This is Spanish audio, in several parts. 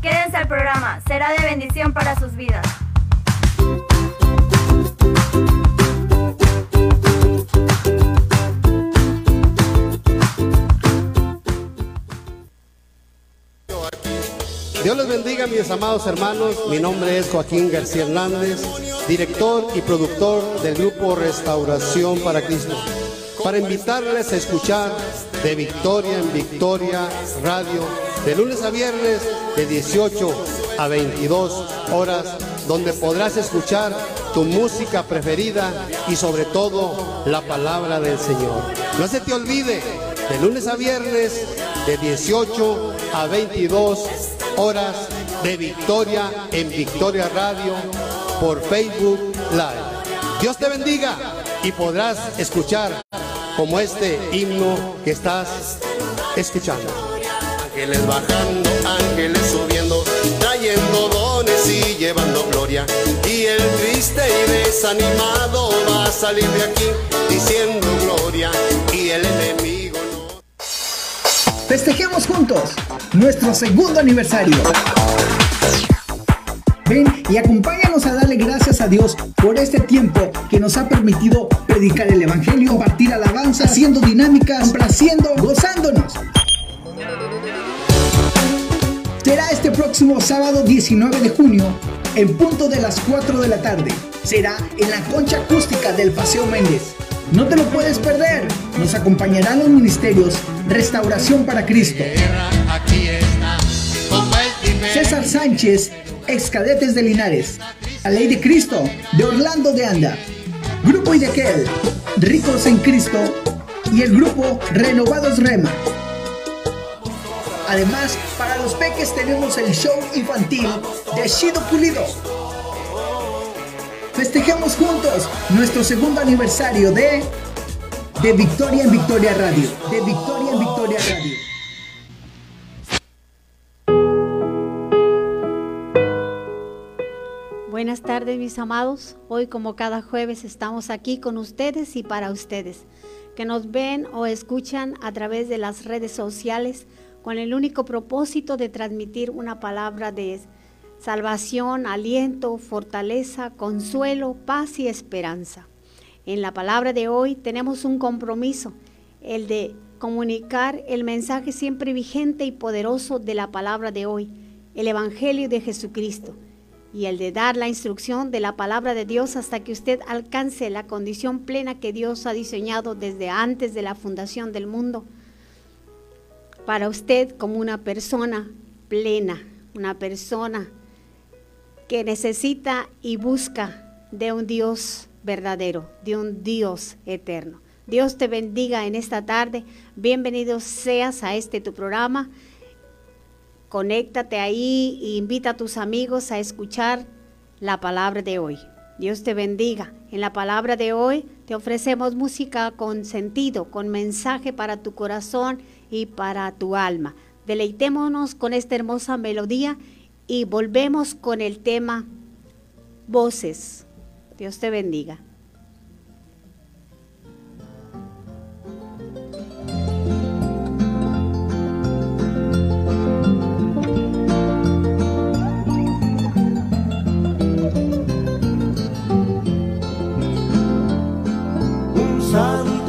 Quédense al programa, será de bendición para sus vidas. Dios les bendiga, mis amados hermanos. Mi nombre es Joaquín García Hernández, director y productor del grupo Restauración para Cristo. Para invitarles a escuchar de Victoria en Victoria Radio, de lunes a viernes, de 18 a 22 horas, donde podrás escuchar tu música preferida y sobre todo la palabra del Señor. No se te olvide, de lunes a viernes, de 18 a 22 horas de Victoria en Victoria Radio por Facebook Live. Dios te bendiga y podrás escuchar como este himno que estás escuchando. Ángeles bajando, ángeles subiendo, trayendo dones y llevando gloria. Y el triste y desanimado va a salir de aquí diciendo gloria. Y el enemigo no. Festejemos juntos nuestro segundo aniversario. Ven y acompáñanos a darle gracias a Dios por este tiempo que nos ha permitido predicar el Evangelio, compartir alabanza, haciendo dinámicas, complaciendo, gozándonos. Será este próximo sábado 19 de junio, en punto de las 4 de la tarde. Será en la concha acústica del Paseo Méndez. No te lo puedes perder. Nos acompañarán los ministerios Restauración para Cristo. César Sánchez, ex cadetes de Linares. La Ley de Cristo, de Orlando de Anda. Grupo Idequel, Ricos en Cristo. Y el grupo Renovados Rema. Además, para los peques tenemos el show infantil de Shido Pulido. Festejamos juntos nuestro segundo aniversario de de Victoria en Victoria Radio. De Victoria en Victoria Radio. Buenas tardes mis amados. Hoy como cada jueves estamos aquí con ustedes y para ustedes, que nos ven o escuchan a través de las redes sociales con el único propósito de transmitir una palabra de salvación, aliento, fortaleza, consuelo, paz y esperanza. En la palabra de hoy tenemos un compromiso, el de comunicar el mensaje siempre vigente y poderoso de la palabra de hoy, el Evangelio de Jesucristo, y el de dar la instrucción de la palabra de Dios hasta que usted alcance la condición plena que Dios ha diseñado desde antes de la fundación del mundo, para usted como una persona plena, una persona que necesita y busca de un Dios verdadero, de un Dios eterno. Dios te bendiga en esta tarde. Bienvenido seas a este tu programa. Conéctate ahí e invita a tus amigos a escuchar la palabra de hoy. Dios te bendiga. En la palabra de hoy te ofrecemos música con sentido, con mensaje para tu corazón y para tu alma. Deleitémonos con esta hermosa melodía y volvemos con el tema voces. Dios te bendiga.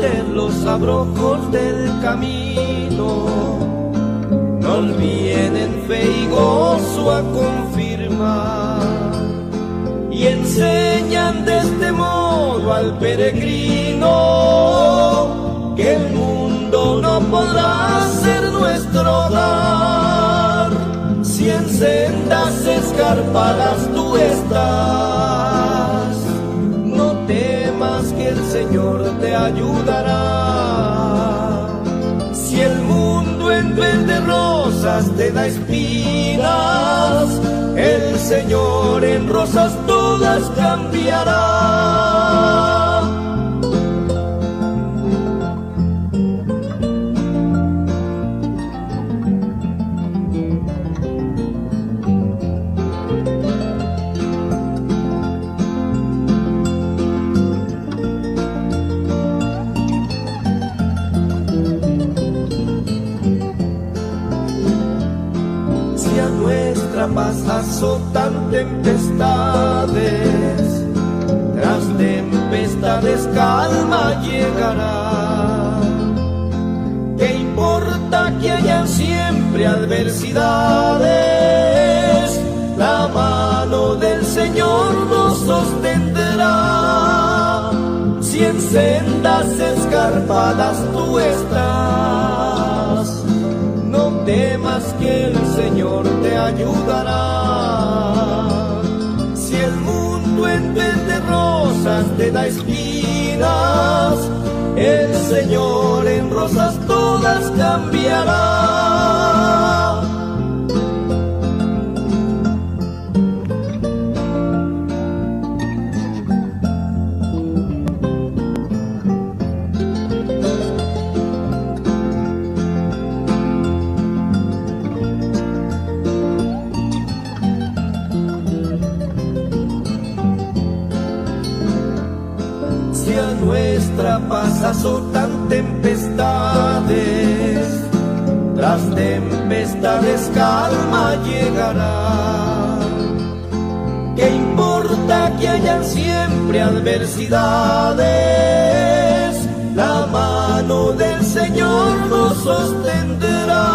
en los abrojos del camino nos vienen fe y gozo a confirmar y enseñan de este modo al peregrino que el mundo no podrá ser nuestro hogar si en sendas escarpadas tú estás. No temas que el Señor te ayudará. Te da espinas, el Señor en rosas todas cambiará. Paz azotan tempestades, tras tempestades calma llegará. ¿Qué importa que hayan siempre adversidades? La mano del Señor nos sostendrá. Si en sendas escarpadas tú estás, temas que el Señor te ayudará. Si el mundo en vez de rosas te da espinas, el Señor en rosas todas cambiará. Tras tempestades calma llegará. ¿Qué importa que hayan siempre adversidades? La mano del Señor nos sostendrá.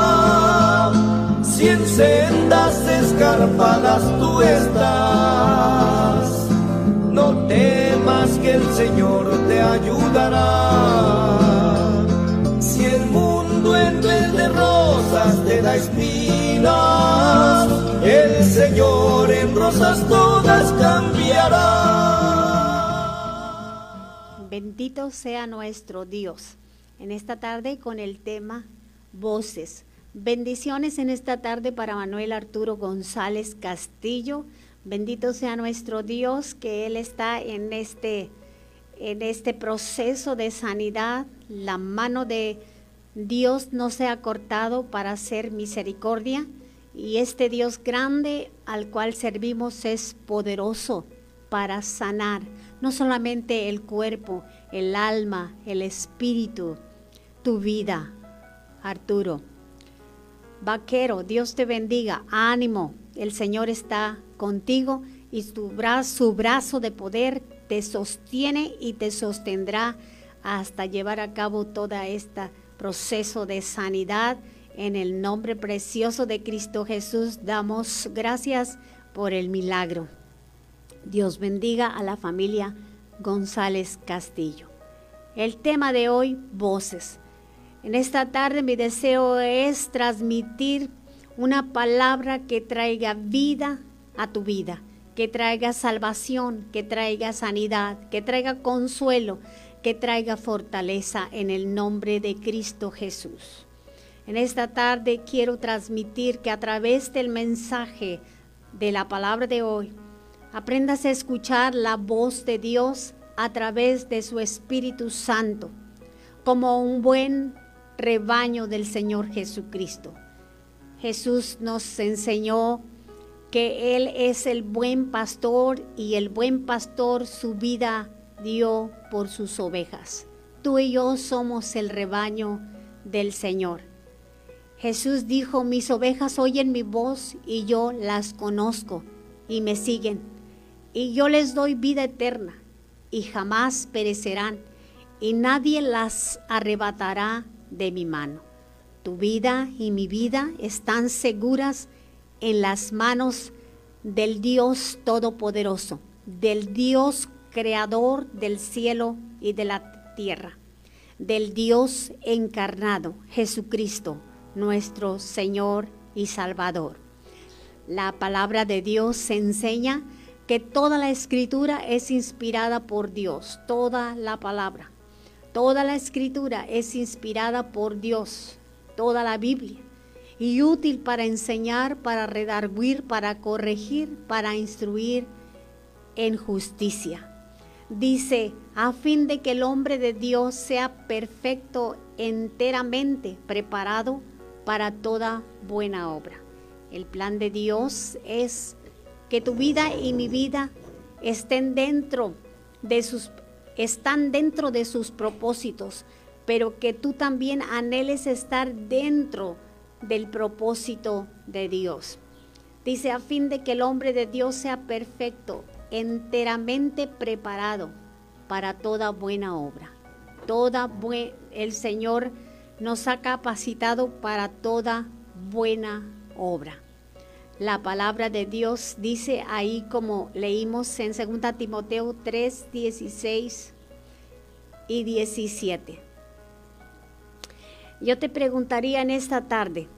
Si en sendas escarpadas tú estás, no temas que el Señor te ayudará. Rosas te da espinas, el Señor en rosas todas cambiará. Bendito sea nuestro Dios. En esta tarde con el tema voces. Bendiciones en esta tarde para Manuel Arturo González Castillo. Bendito sea nuestro Dios que Él está en este, en este proceso de sanidad. La mano de Dios no se ha cortado para hacer misericordia. Y este Dios grande al cual servimos es poderoso para sanar no solamente el cuerpo, el alma, el espíritu, tu vida. Arturo. Vaquero, Dios te bendiga. Ánimo, el Señor está contigo y su brazo, su brazo de poder te sostiene y te sostendrá hasta llevar a cabo todo este proceso de sanidad. En el nombre precioso de Cristo Jesús damos gracias por el milagro. Dios bendiga a la familia González Castillo. El tema de hoy, voces. En esta tarde mi deseo es transmitir una palabra que traiga vida a tu vida, que traiga salvación, que traiga sanidad, que traiga consuelo, que traiga fortaleza en el nombre de Cristo Jesús. En esta tarde quiero transmitir que a través del mensaje de la palabra de hoy, aprendas a escuchar la voz de Dios a través de su Espíritu Santo, como un buen rebaño del Señor Jesucristo. Jesús nos enseñó que Él es el buen pastor y el buen pastor su vida dio por sus ovejas. Tú y yo somos el rebaño del Señor. Jesús dijo, mis ovejas oyen mi voz y yo las conozco y me siguen. Y yo les doy vida eterna y jamás perecerán y nadie las arrebatará de mi mano. Tu vida y mi vida están seguras en las manos del Dios Todopoderoso, del Dios Creador del cielo y de la tierra, del Dios encarnado, Jesucristo, nuestro Señor y Salvador. La palabra de Dios enseña que toda la escritura es inspirada por Dios, toda la palabra. Toda la escritura es inspirada por Dios, toda la Biblia, y útil para enseñar, para redarguir, para corregir, para instruir en justicia. Dice, a fin de que el hombre de Dios sea perfecto, enteramente preparado para toda buena obra. El plan de Dios es que tu vida y mi vida estén dentro de sus están dentro de sus propósitos, pero que tú también anheles estar dentro del propósito de Dios. Dice, a fin de que el hombre de Dios sea perfecto, enteramente preparado para toda buena obra. Toda el Señor nos ha capacitado para toda buena obra. La palabra de Dios dice ahí como leímos en 2 Timoteo 3, 16 y 17. Yo te preguntaría en esta tarde,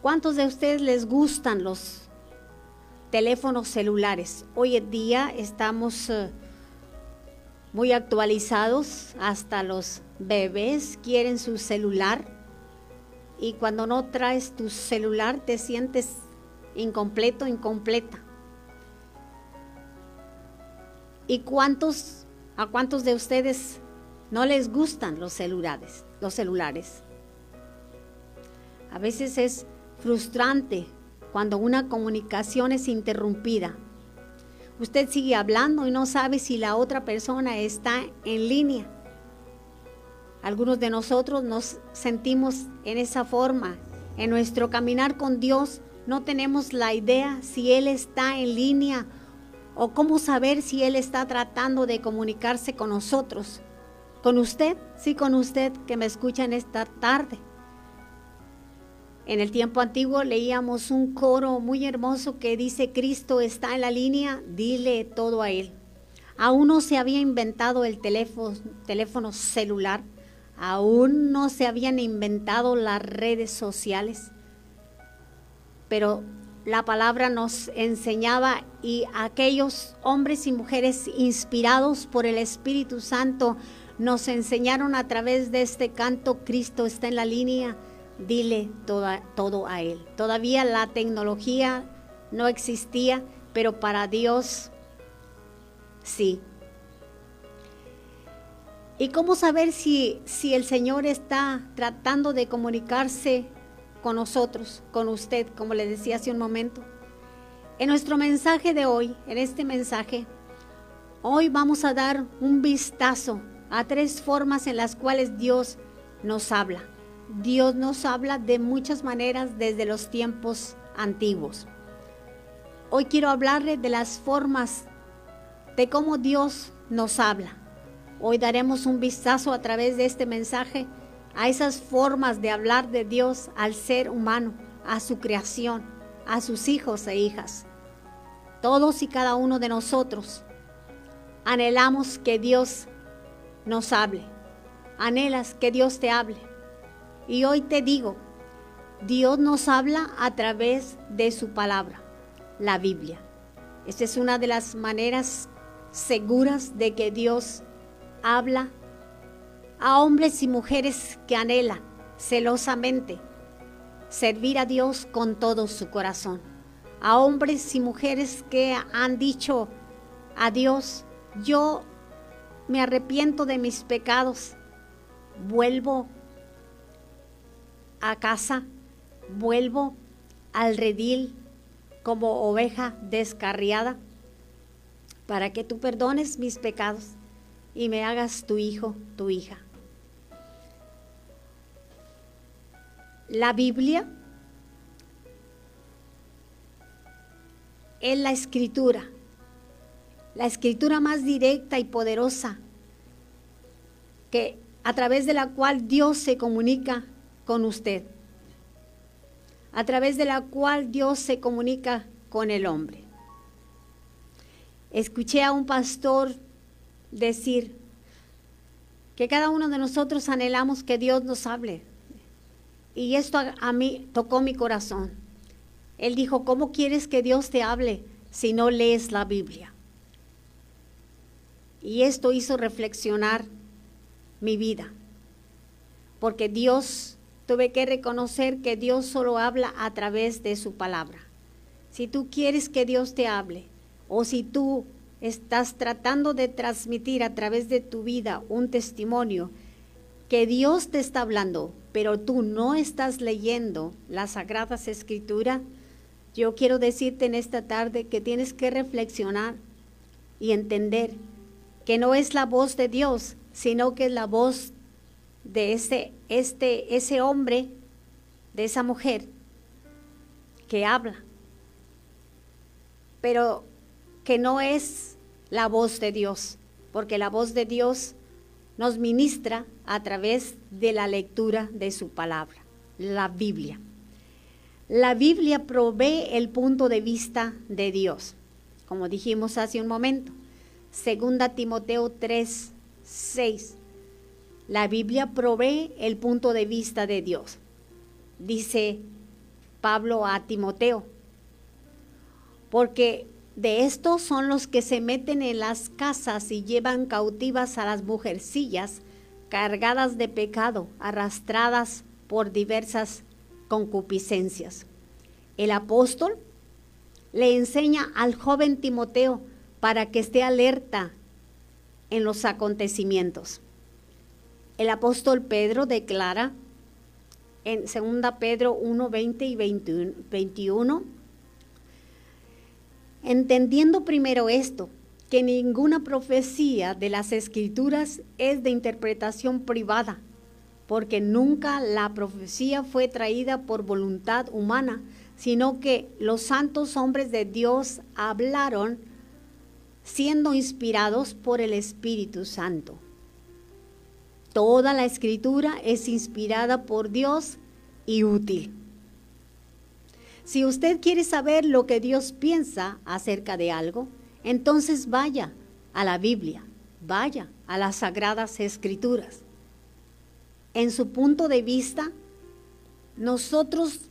¿cuántos de ustedes les gustan los teléfonos celulares? Hoy en día estamos eh, muy actualizados, hasta los bebés quieren su celular y cuando no traes tu celular te sientes incompleto, incompleta. ¿Y cuántos, a cuántos de ustedes no les gustan los celulares? Los celulares. A veces es frustrante cuando una comunicación es interrumpida. Usted sigue hablando y no sabe si la otra persona está en línea algunos de nosotros nos sentimos en esa forma. En nuestro caminar con Dios no tenemos la idea si Él está en línea o cómo saber si Él está tratando de comunicarse con nosotros. Con usted, sí, con usted que me escucha en esta tarde. En el tiempo antiguo leíamos un coro muy hermoso que dice, Cristo está en la línea, dile todo a Él. Aún no se había inventado el teléfono, celular, Aún no se habían inventado las redes sociales, pero la palabra nos enseñaba y aquellos hombres y mujeres inspirados por el Espíritu Santo nos enseñaron a través de este canto, Cristo está en la línea, dile todo a Él. Todavía la tecnología no existía, pero para Dios sí. ¿Y cómo saber si, si el Señor está tratando de comunicarse con nosotros, con usted, como le decía hace un momento? En nuestro mensaje de hoy, en este mensaje, hoy vamos a dar un vistazo a tres formas en las cuales Dios nos habla. Dios nos habla de muchas maneras desde los tiempos antiguos. Hoy quiero hablarle de las formas de cómo Dios nos habla. Hoy daremos un vistazo a través de este mensaje a esas formas de hablar de Dios al ser humano, a su creación, a sus hijos e hijas. Todos y cada uno de nosotros anhelamos que Dios nos hable. Anhelas que Dios te hable. Y hoy te digo, Dios nos habla a través de su palabra, la Biblia. Esta es una de las maneras seguras de que Dios habla a hombres y mujeres que anhelan celosamente servir a Dios con todo su corazón. A hombres y mujeres que han dicho a Dios, yo me arrepiento de mis pecados, vuelvo a casa, vuelvo al redil como oveja descarriada, para que tú perdones mis pecados y me hagas tu hijo, tu hija. La Biblia es la escritura, la escritura más directa y poderosa que a través de la cual Dios se comunica con usted, a través de la cual Dios se comunica con el hombre. Escuché a un pastor decir que cada uno de nosotros anhelamos que Dios nos hable. Y esto a, mí tocó mi corazón. Él dijo, ¿cómo quieres que Dios te hable si no lees la Biblia? Y esto hizo reflexionar mi vida. Porque Dios, tuve que reconocer que Dios solo habla a través de su palabra. Si tú quieres que Dios te hable, o si tú estás tratando de transmitir a través de tu vida un testimonio que Dios te está hablando, pero tú no estás leyendo las sagradas escrituras, yo quiero decirte en esta tarde que tienes que reflexionar y entender que no es la voz de Dios, sino que es la voz de ese, este, ese hombre, de esa mujer, que habla, pero que no es la voz de Dios, porque la voz de Dios nos ministra a través de la lectura de su palabra, la Biblia. La Biblia provee el punto de vista de Dios, como dijimos hace un momento. Segunda Timoteo 3, 6. La Biblia provee el punto de vista de Dios. Dice Pablo a Timoteo, porque de estos son los que se meten en las casas y llevan cautivas a las mujercillas, cargadas de pecado, arrastradas por diversas concupiscencias. El apóstol le enseña al joven Timoteo para que esté alerta en los acontecimientos. El apóstol Pedro declara en 2 Pedro 1, 20 y 21, entendiendo primero esto, que ninguna profecía de las escrituras es de interpretación privada, porque nunca la profecía fue traída por voluntad humana, sino que los santos hombres de Dios hablaron siendo inspirados por el Espíritu Santo. Toda la escritura es inspirada por Dios y útil. Si usted quiere saber lo que Dios piensa acerca de algo, entonces vaya a la Biblia, vaya a las sagradas escrituras. En su punto de vista, nosotros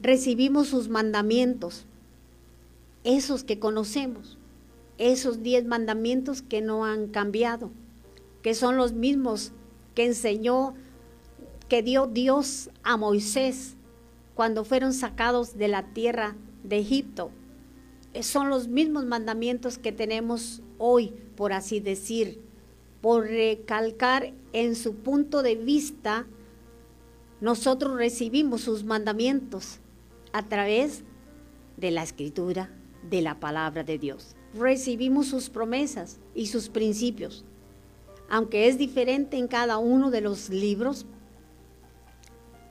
recibimos sus mandamientos, esos que conocemos, esos diez mandamientos que no han cambiado que son los mismos que enseñó, que dio Dios a Moisés cuando fueron sacados de la tierra de Egipto. Eh, son los mismos mandamientos que tenemos hoy, por así decir, por recalcar en su punto de vista, nosotros recibimos sus mandamientos a través de la escritura, de la palabra de Dios. Recibimos sus promesas y sus principios aunque es diferente en cada uno de los libros,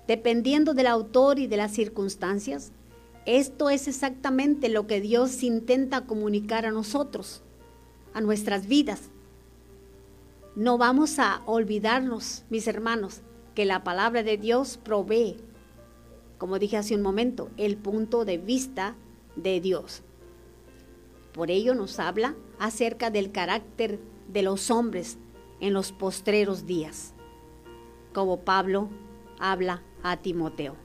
dependiendo del autor y de las circunstancias, esto es exactamente lo que Dios intenta comunicar a nosotros, a nuestras vidas. No vamos a olvidarnos, mis hermanos, que la palabra de Dios provee, como dije hace un momento, el punto de vista de Dios. Por ello nos habla acerca del carácter de los hombres, en los postreros días, como Pablo habla a Timoteo.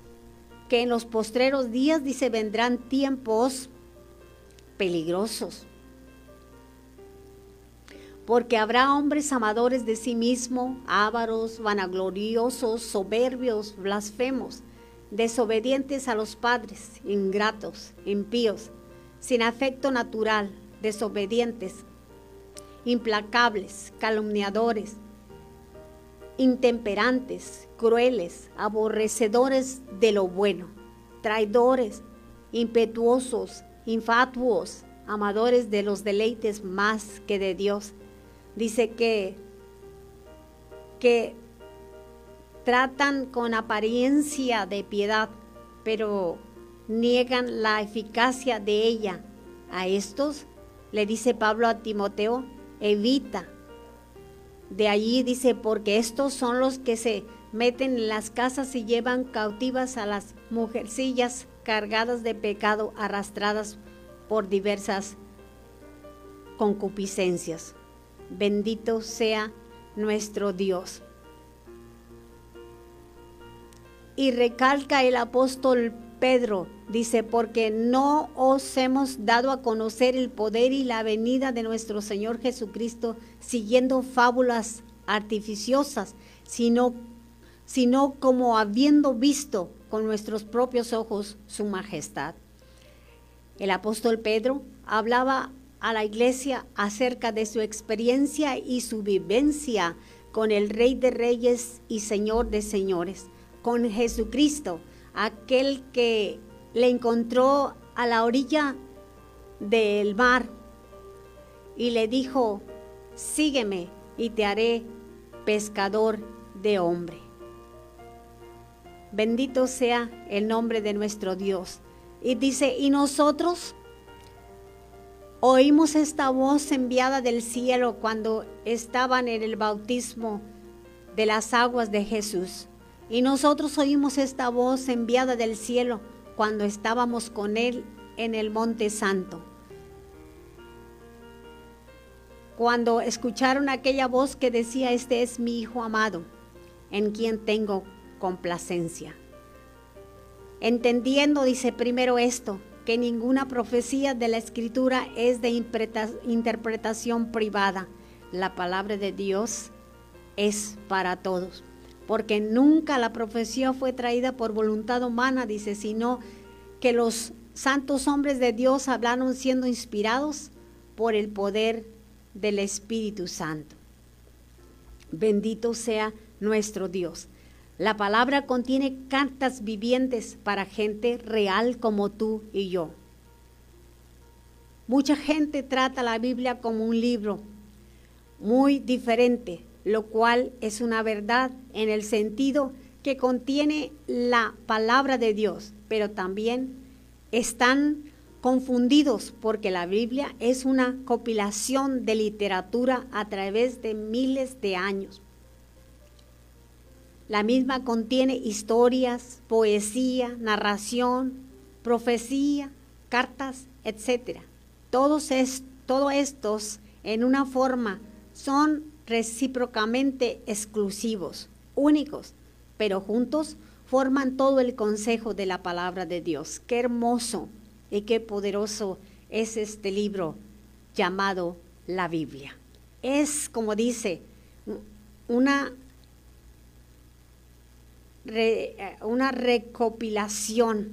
Que en los postreros días, dice, vendrán tiempos peligrosos. Porque habrá hombres amadores de sí mismo, ávaros, vanagloriosos, soberbios, blasfemos, desobedientes a los padres, ingratos, impíos, sin afecto natural, desobedientes, implacables, calumniadores, intemperantes, crueles, aborrecedores de lo bueno, traidores, impetuosos, infatuos, amadores de los deleites más que de Dios. Dice que, que tratan con apariencia de piedad, pero niegan la eficacia de ella. A estos, le dice Pablo a Timoteo, evita. De allí dice, porque estos son los que se meten en las casas y llevan cautivas a las mujercillas cargadas de pecado, arrastradas por diversas concupiscencias. Bendito sea nuestro Dios. Y recalca el apóstol Pedro dice, porque no os hemos dado a conocer el poder y la venida de nuestro Señor Jesucristo siguiendo fábulas artificiosas, sino, sino como habiendo visto con nuestros propios ojos su majestad. El apóstol Pedro hablaba a la iglesia acerca de su experiencia y su vivencia con el Rey de Reyes y Señor de Señores, con Jesucristo aquel que le encontró a la orilla del mar y le dijo, sígueme y te haré pescador de hombre. Bendito sea el nombre de nuestro Dios. Y dice, y nosotros oímos esta voz enviada del cielo cuando estaban en el bautismo de las aguas de Jesús. Y nosotros oímos esta voz enviada del cielo cuando estábamos con Él en el Monte Santo. Cuando escucharon aquella voz que decía, este es mi Hijo amado, en quien tengo complacencia. Entendiendo, dice primero esto, que ninguna profecía de la escritura es de interpretación privada. La palabra de Dios es para todos, porque nunca la profecía fue traída por voluntad humana, dice, sino que los santos hombres de Dios hablaron siendo inspirados por el poder del Espíritu Santo. Bendito sea nuestro Dios. La palabra contiene cartas vivientes para gente real como tú y yo. Mucha gente trata la Biblia como un libro muy diferente, lo cual es una verdad en el sentido que contiene la palabra de Dios, pero también están confundidos porque la Biblia es una compilación de literatura a través de miles de años. La misma contiene historias, poesía, narración, profecía, cartas, etc. Todos estos en una forma son recíprocamente exclusivos, únicos, pero juntos forman todo el consejo de la palabra de Dios. Qué hermoso y qué poderoso es este libro llamado la Biblia. Es, como dice, una, una recopilación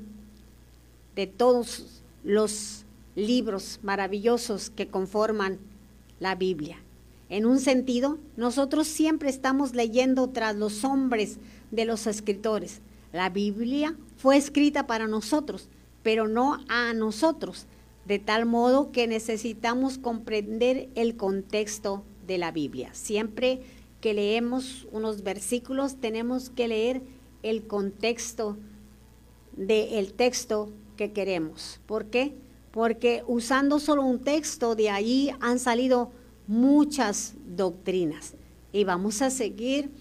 de todos los libros maravillosos que conforman la Biblia. En un sentido, nosotros siempre estamos leyendo tras los hombres de los escritores. La Biblia fue escrita para nosotros, pero no a nosotros, de tal modo que necesitamos comprender el contexto de la Biblia. Siempre que leemos unos versículos tenemos que leer el contexto del texto que queremos. ¿Por qué? Porque usando solo un texto de ahí han salido muchas doctrinas. Y vamos a seguir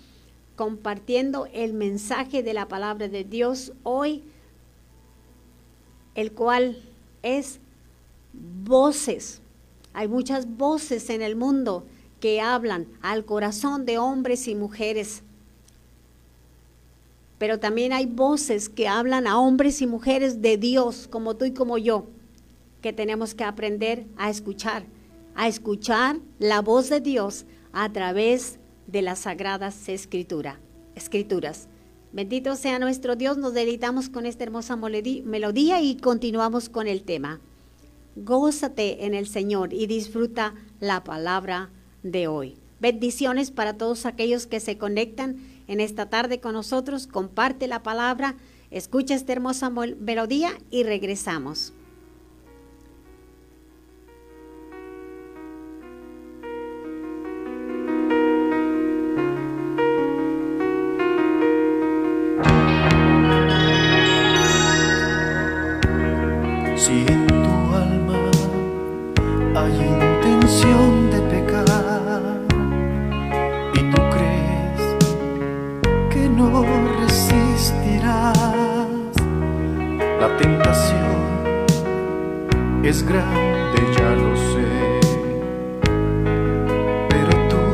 compartiendo el mensaje de la palabra de Dios hoy el cual es voces. Hay muchas voces en el mundo que hablan al corazón de hombres y mujeres. Pero también hay voces que hablan a hombres y mujeres de Dios, como tú y como yo, que tenemos que aprender a escuchar, a escuchar la voz de Dios a través de las sagradas escritura, escrituras. Bendito sea nuestro Dios, nos deleitamos con esta hermosa melodía y continuamos con el tema. Gózate en el Señor y disfruta la palabra de hoy. Bendiciones para todos aquellos que se conectan en esta tarde con nosotros. Comparte la palabra, escucha esta hermosa melodía y regresamos. de pecar y tú crees que no resistirás. La tentación es grande, ya lo sé, pero tú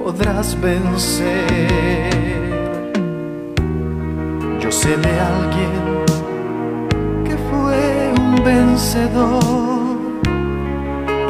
podrás vencer. Yo sé de alguien que fue un vencedor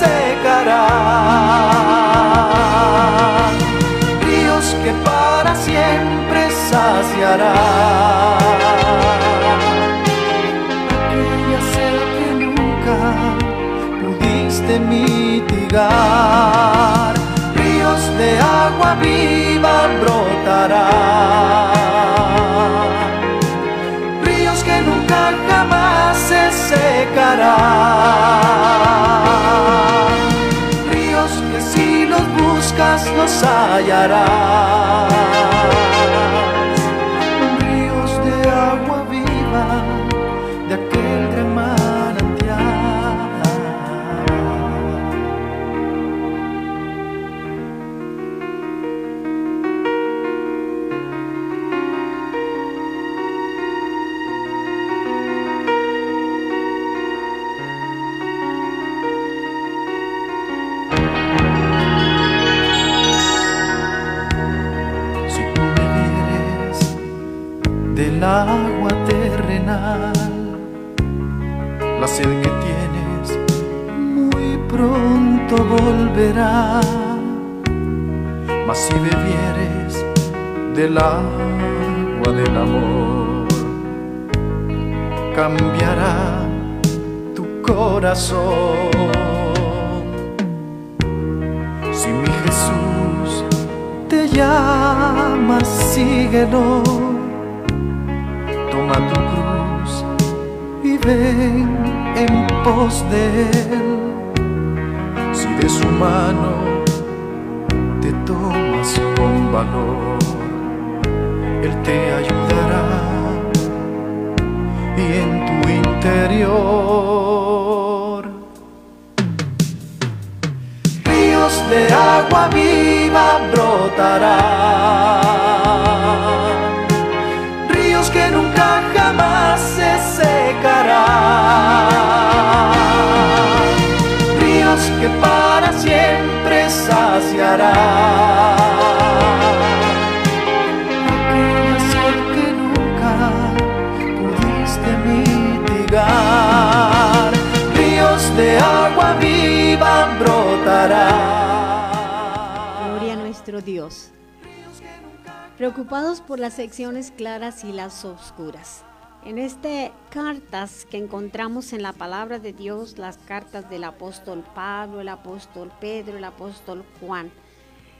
secará. Ríos que para siempre saciará. Aquella sed que nunca pudiste mitigar. Ríos de agua viva brotarán. Ríos que nunca jamás se secarán. Los Si mi Jesús te llama, síguelo. Tu cruz y ven en pos de él. Si de su mano te tomas con valor, él te ayudará. Y en tu interior de agua viva brotarán que nunca jamás se secarán, ríos que para siempre saciarán. Preocupados por las secciones claras y las oscuras. En este cartas que encontramos en la palabra de Dios, las cartas del apóstol Pablo, el apóstol Pedro, el apóstol Juan.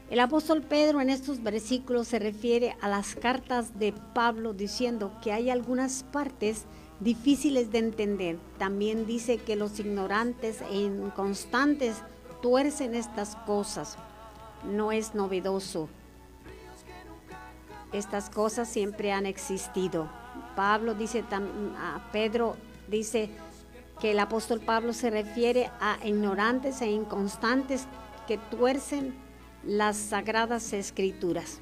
El apóstol Pedro en estos versículos se refiere a las cartas de Pablo diciendo que hay algunas partes difíciles de entender. También dice que los ignorantes e inconstantes tuercen estas cosas. No es novedoso estas cosas siempre han existido. Pablo dice, a Pedro dice que el apóstol Pablo se refiere a ignorantes e inconstantes que tuercen las sagradas escrituras,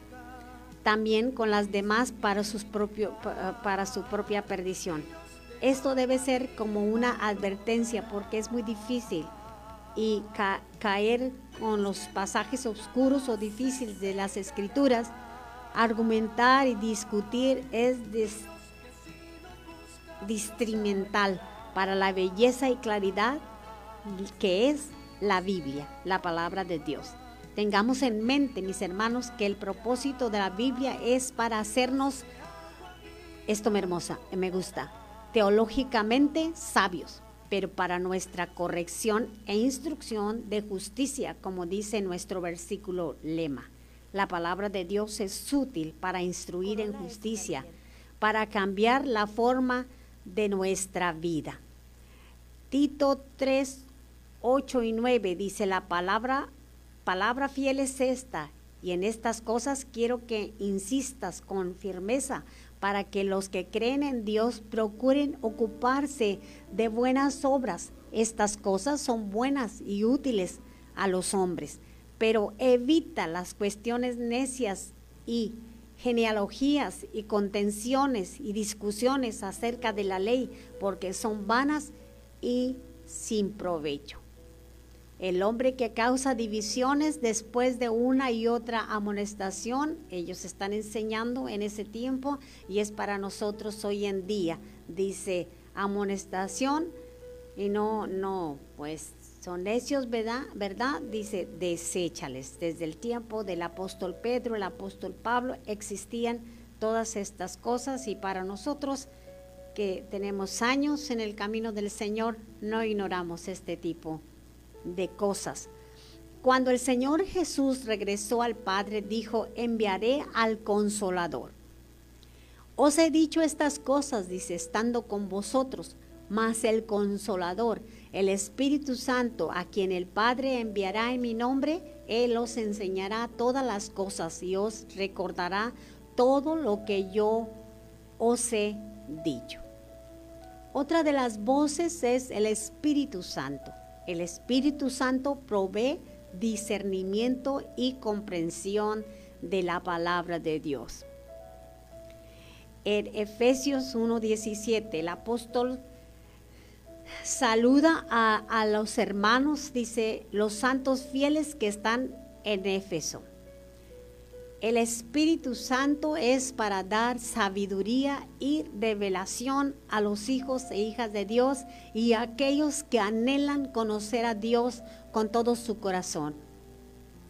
también con las demás para, sus para su propia perdición. Esto debe ser como una advertencia porque es muy difícil y caer con los pasajes oscuros o difíciles de las escrituras argumentar y discutir es distrimental para la belleza y claridad que es la Biblia, la palabra de Dios. Tengamos en mente, mis hermanos, que el propósito de la Biblia es para hacernos, esto me hermosa, me gusta, teológicamente sabios, pero para nuestra corrección e instrucción de justicia, como dice nuestro versículo lema. La palabra de Dios es útil para instruir en justicia, para cambiar la forma de nuestra vida. Tito 3, 8 y 9 dice la palabra, palabra fiel es esta, y en estas cosas quiero que insistas con firmeza para que los que creen en Dios procuren ocuparse de buenas obras. Estas cosas son buenas y útiles a los hombres pero evita las cuestiones necias y genealogías y contenciones y discusiones acerca de la ley, porque son vanas y sin provecho. El hombre que causa divisiones después de una y otra amonestación, ellos están enseñando en ese tiempo y es para nosotros hoy en día. Dice amonestación y no, no, pues son necios, ¿verdad? ¿verdad? Dice, deséchales. Desde el tiempo del apóstol Pedro, el apóstol Pablo, existían todas estas cosas y para nosotros que tenemos años en el camino del Señor, no ignoramos este tipo de cosas. Cuando el Señor Jesús regresó al Padre, dijo, enviaré al consolador. Os he dicho estas cosas, dice, estando con vosotros, mas el consolador, el Espíritu Santo, a quien el Padre enviará en mi nombre, Él os enseñará todas las cosas y os recordará todo lo que yo os he dicho. Otra de las voces es el Espíritu Santo. El Espíritu Santo provee discernimiento y comprensión de la palabra de Dios. En Efesios 1:17, el apóstol saluda a, los hermanos, dice, los santos fieles que están en Éfeso. El Espíritu Santo es para dar sabiduría y revelación a los hijos e hijas de Dios y a aquellos que anhelan conocer a Dios con todo su corazón.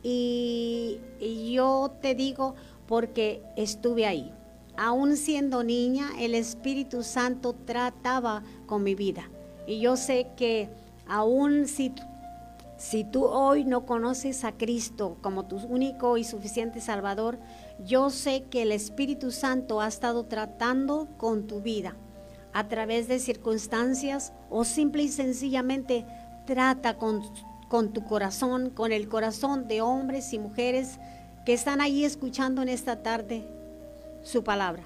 Y, y yo te digo porque estuve ahí. Aún siendo niña, el Espíritu Santo trataba con mi vida. Y yo sé que aún si si tú hoy no conoces a Cristo como tu único y suficiente Salvador, yo sé que el Espíritu Santo ha estado tratando con tu vida a través de circunstancias o simple y sencillamente trata con, con tu corazón, con el corazón de hombres y mujeres que están ahí escuchando en esta tarde su palabra.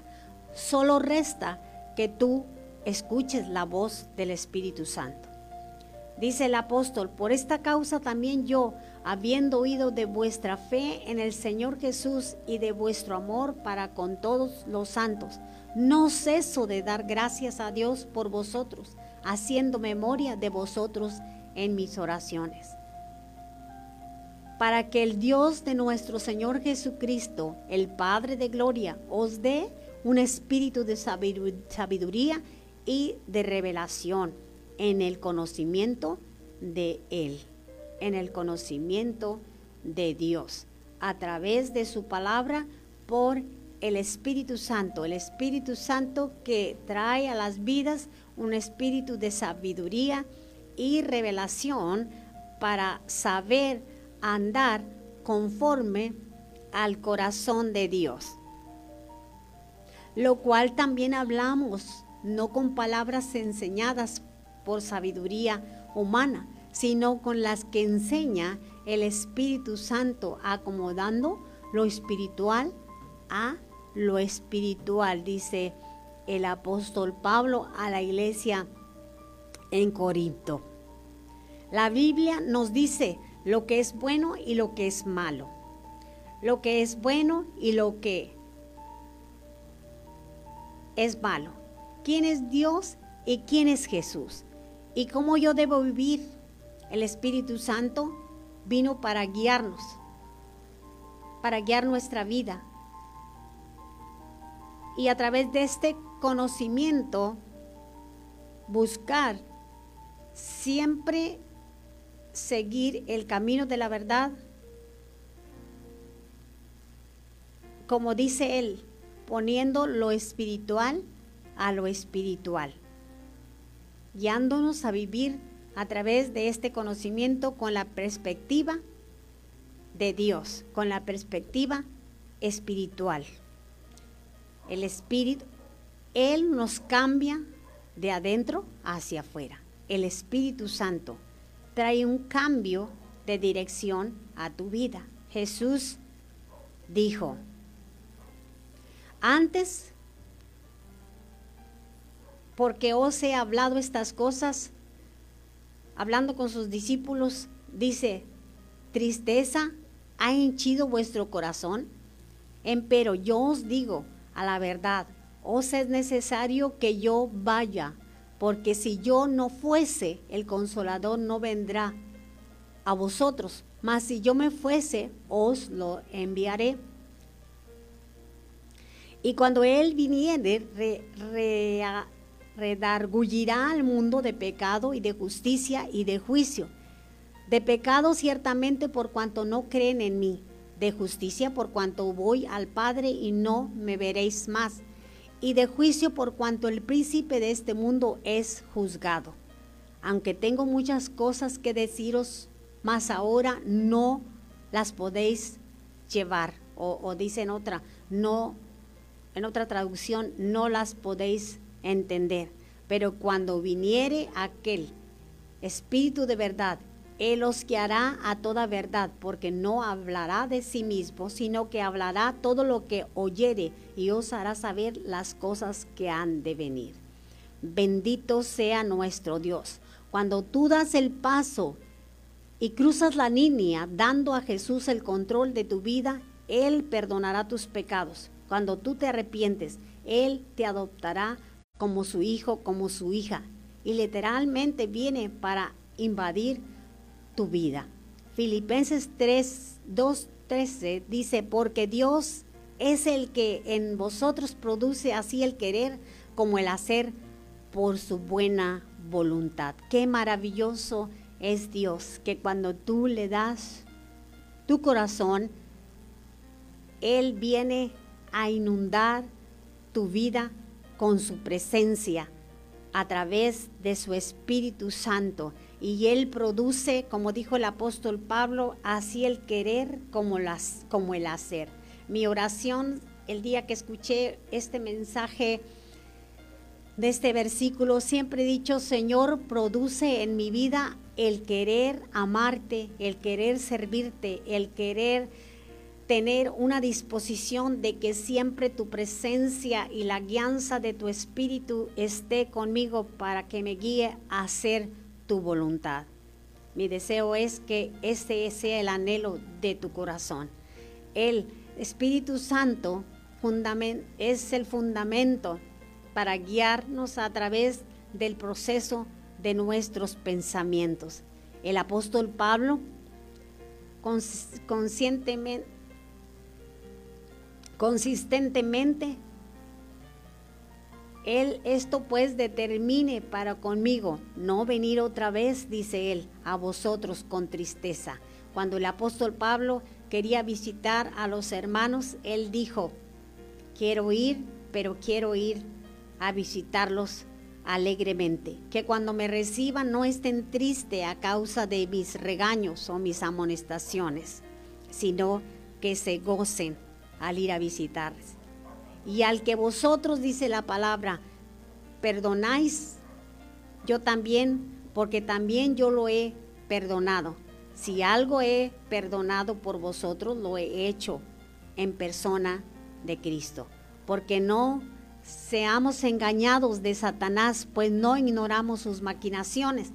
Solo resta que tú escuches la voz del Espíritu Santo. Dice el apóstol, por esta causa también yo, habiendo oído de vuestra fe en el Señor Jesús y de vuestro amor para con todos los santos, no ceso de dar gracias a Dios por vosotros, haciendo memoria de vosotros en mis oraciones. Para que el Dios de nuestro Señor Jesucristo, el Padre de Gloria, os dé un espíritu de sabiduría y de revelación en el conocimiento de Él, en el conocimiento de Dios, a través de su palabra por el Espíritu Santo, el Espíritu Santo que trae a las vidas un espíritu de sabiduría y revelación para saber andar conforme al corazón de Dios. Lo cual también hablamos, no con palabras enseñadas por sabiduría humana, sino con las que enseña el Espíritu Santo, acomodando lo espiritual a lo espiritual, dice el apóstol Pablo a la iglesia en Corinto. La Biblia nos dice lo que es bueno y lo que es malo. Lo que es bueno y lo que es malo. ¿Quién es Dios y quién es Jesús? y cómo yo debo vivir. El Espíritu Santo vino para guiarnos, para guiar nuestra vida. Y a través de este conocimiento, buscar siempre seguir el camino de la verdad, como dice él, poniendo lo espiritual a lo espiritual guiándonos a vivir a través de este conocimiento con la perspectiva de Dios, con la perspectiva espiritual. El espíritu, Él nos cambia de adentro hacia afuera. El Espíritu Santo trae un cambio de dirección a tu vida. Jesús dijo, antes porque os he hablado estas cosas, hablando con sus discípulos, dice, tristeza ha henchido vuestro corazón, empero yo os digo a la verdad, os es necesario que yo vaya, porque si yo no fuese, el consolador no vendrá a vosotros, mas si yo me fuese, os lo enviaré. Y cuando Él viniere, re, redargullirá al mundo de pecado y de justicia y de juicio. De pecado ciertamente por cuanto no creen en mí, de justicia por cuanto voy al Padre y no me veréis más, y de juicio por cuanto el príncipe de este mundo es juzgado. Aunque tengo muchas cosas que deciros mas ahora no las podéis llevar. O, o dice en otra, no, en otra traducción, no las podéis entender. Pero cuando viniere aquel Espíritu de verdad, Él os guiará a toda verdad, porque no hablará de sí mismo, sino que hablará todo lo que oyere y os hará saber las cosas que han de venir. Bendito sea nuestro Dios. Cuando tú das el paso y cruzas la línea dando a Jesús el control de tu vida, Él perdonará tus pecados. Cuando tú te arrepientes, Él te adoptará como su hijo, como su hija. Y literalmente viene para invadir tu vida. Filipenses 3, 2, 13 dice, porque Dios es el que en vosotros produce así el querer como el hacer por su buena voluntad. Qué maravilloso es Dios, que cuando tú le das tu corazón, Él viene a inundar tu vida con su presencia a través de su Espíritu Santo. Y Él produce, como dijo el apóstol Pablo, así el querer como, las, como el hacer. Mi oración el día que escuché este mensaje de este versículo, siempre he dicho, Señor, produce en mi vida el querer amarte, el querer servirte, el querer tener una disposición de que siempre tu presencia y la guianza de tu espíritu esté conmigo para que me guíe a hacer tu voluntad. Mi deseo es que ese sea el anhelo de tu corazón. El Espíritu Santo es el fundamento para guiarnos a través del proceso de nuestros pensamientos. El apóstol Pablo conscientemente, consistentemente, él esto pues determine para conmigo no venir otra vez, dice él, a vosotros con tristeza. Cuando el apóstol Pablo quería visitar a los hermanos, él dijo, quiero ir, pero quiero ir a visitarlos alegremente. Que cuando me reciban no estén tristes a causa de mis regaños o mis amonestaciones, sino que se gocen al ir a visitarles. Y al que vosotros, dice la palabra, perdonáis, yo también, porque también yo lo he perdonado. Si algo he perdonado por vosotros, lo he hecho en persona de Cristo. Porque no seamos engañados de Satanás, pues no ignoramos sus maquinaciones.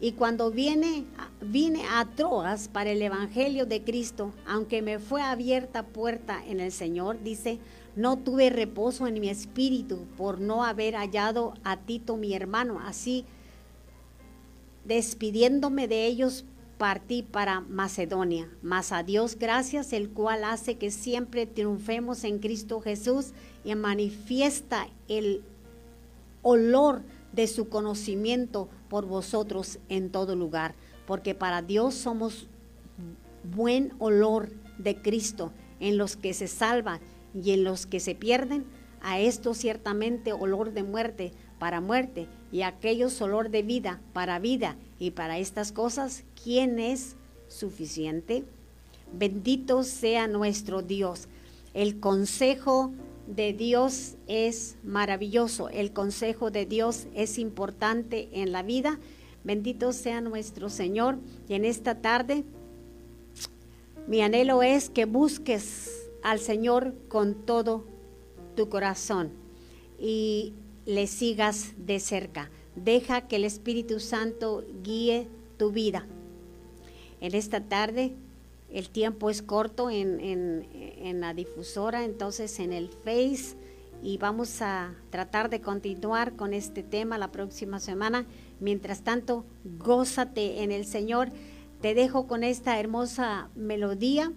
Y cuando viene, vine a Troas para el Evangelio de Cristo, aunque me fue abierta puerta en el Señor, dice, no tuve reposo en mi espíritu por no haber hallado a Tito mi hermano. Así, despidiéndome de ellos, partí para Macedonia. Mas a Dios gracias, el cual hace que siempre triunfemos en Cristo Jesús y manifiesta el olor de su conocimiento por vosotros en todo lugar, porque para Dios somos buen olor de Cristo en los que se salvan y en los que se pierden, a esto ciertamente olor de muerte para muerte y a aquellos olor de vida para vida y para estas cosas, ¿quién es suficiente? Bendito sea nuestro Dios. El consejo de Dios es maravilloso, el consejo de Dios es importante en la vida. Bendito sea nuestro Señor. Y en esta tarde, mi anhelo es que busques al Señor con todo tu corazón y le sigas de cerca. Deja que el Espíritu Santo guíe tu vida. En esta tarde el tiempo es corto en, la difusora, entonces en el Face, y vamos a tratar de continuar con este tema la próxima semana. Mientras tanto, gózate en el Señor. Te dejo con esta hermosa melodía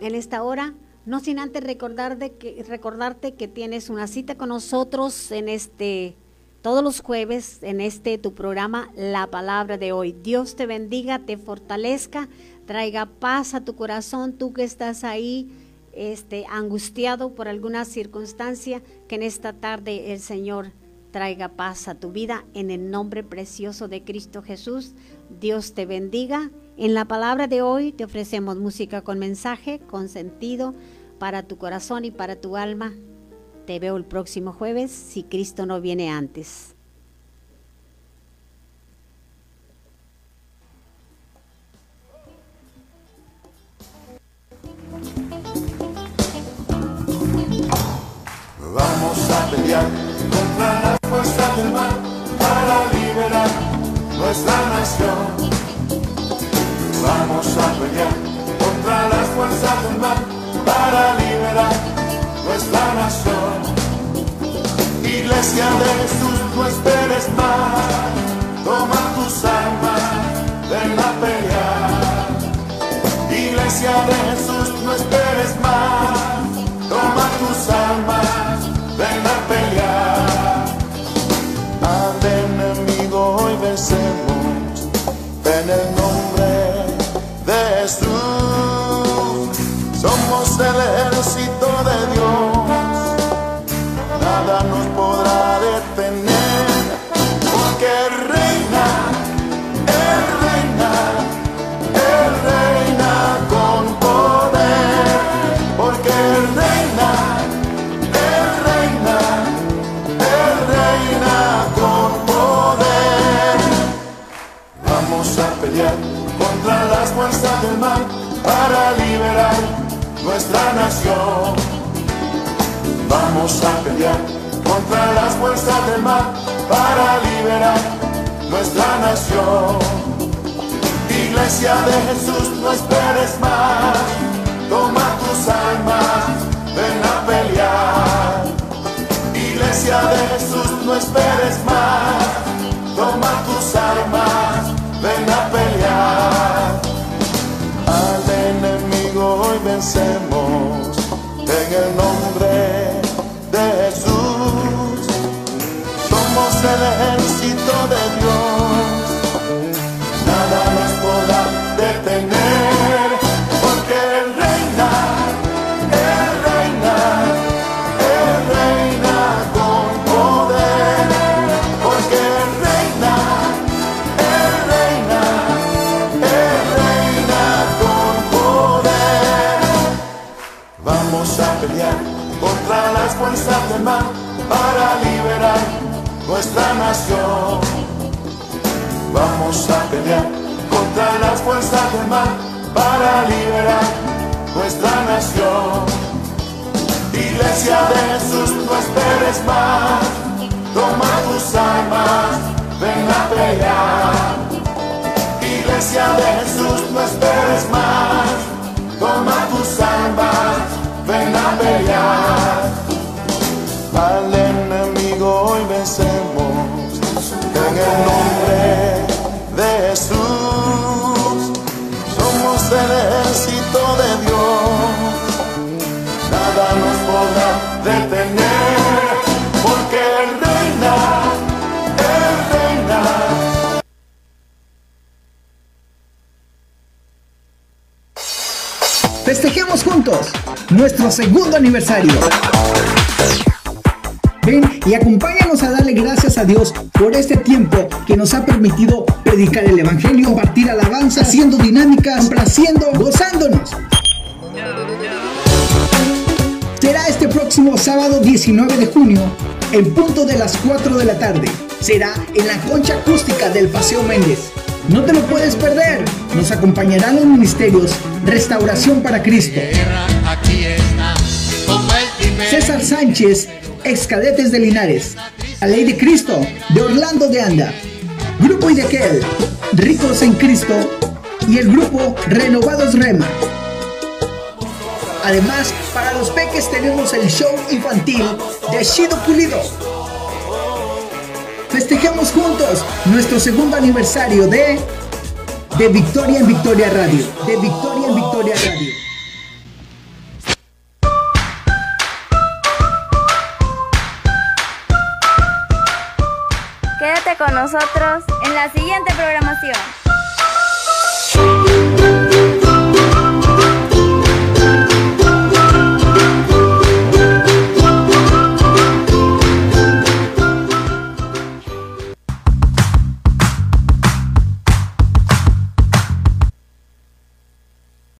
en esta hora, no sin antes recordarte que tienes una cita con nosotros en este todos los jueves en este tu programa La Palabra de hoy. Dios te bendiga, te fortalezca traiga paz a tu corazón, tú que estás ahí este, angustiado por alguna circunstancia, que en esta tarde el Señor traiga paz a tu vida en el nombre precioso de Cristo Jesús. Dios te bendiga. En la palabra de hoy te ofrecemos música con mensaje, con sentido para tu corazón y para tu alma. Te veo el próximo jueves si Cristo no viene antes. Contra las fuerzas del mal para liberar nuestra nación. Vamos a pelear contra las fuerzas del mal para liberar nuestra nación. Iglesia de Jesús, no esperes más, toma tus armas, ven a pelear. Iglesia de Jesús, no esperes más, nuestra nación. Vamos a pelear contra las fuerzas del mal para liberar nuestra nación. Iglesia de Jesús, no esperes más, toma tus armas, ven a pelear. Iglesia de Jesús, no esperes más, el nombre de Jesús. Somos el ejército de Dios, para liberar nuestra nación. Vamos a pelear contra las fuerzas del mal para liberar nuestra nación. Iglesia de Jesús, no esperes más, toma tus armas, ven a pelear. Iglesia de Jesús, no esperes más, toma tus armas, ven a pelear. Al enemigo hoy vencemos en el nombre de Jesús. Somos el ejército de Dios, nada nos podrá detener, porque reina, Él reina. Festejemos juntos nuestro segundo aniversario. Ven y acompáñanos a darle gracias a Dios por este tiempo que nos ha permitido predicar el Evangelio, compartir alabanza, haciendo dinámicas, complaciendo, gozándonos. Será este próximo sábado 19 de junio, en punto de las 4 de la tarde. Será en la concha acústica del Paseo Méndez. No te lo puedes perder. Nos acompañarán los ministerios Restauración para Cristo. César Sánchez, ex cadetes de Linares. La Ley de Cristo, de Orlando de Anda. Grupo Idequel, Ricos en Cristo. Y el grupo Renovados Rema. Además, para los peques tenemos el show infantil de Shido Pulido. Festejamos juntos nuestro segundo aniversario de De Victoria en Victoria Radio. De Victoria en Victoria Radio. Nosotros en la siguiente programación.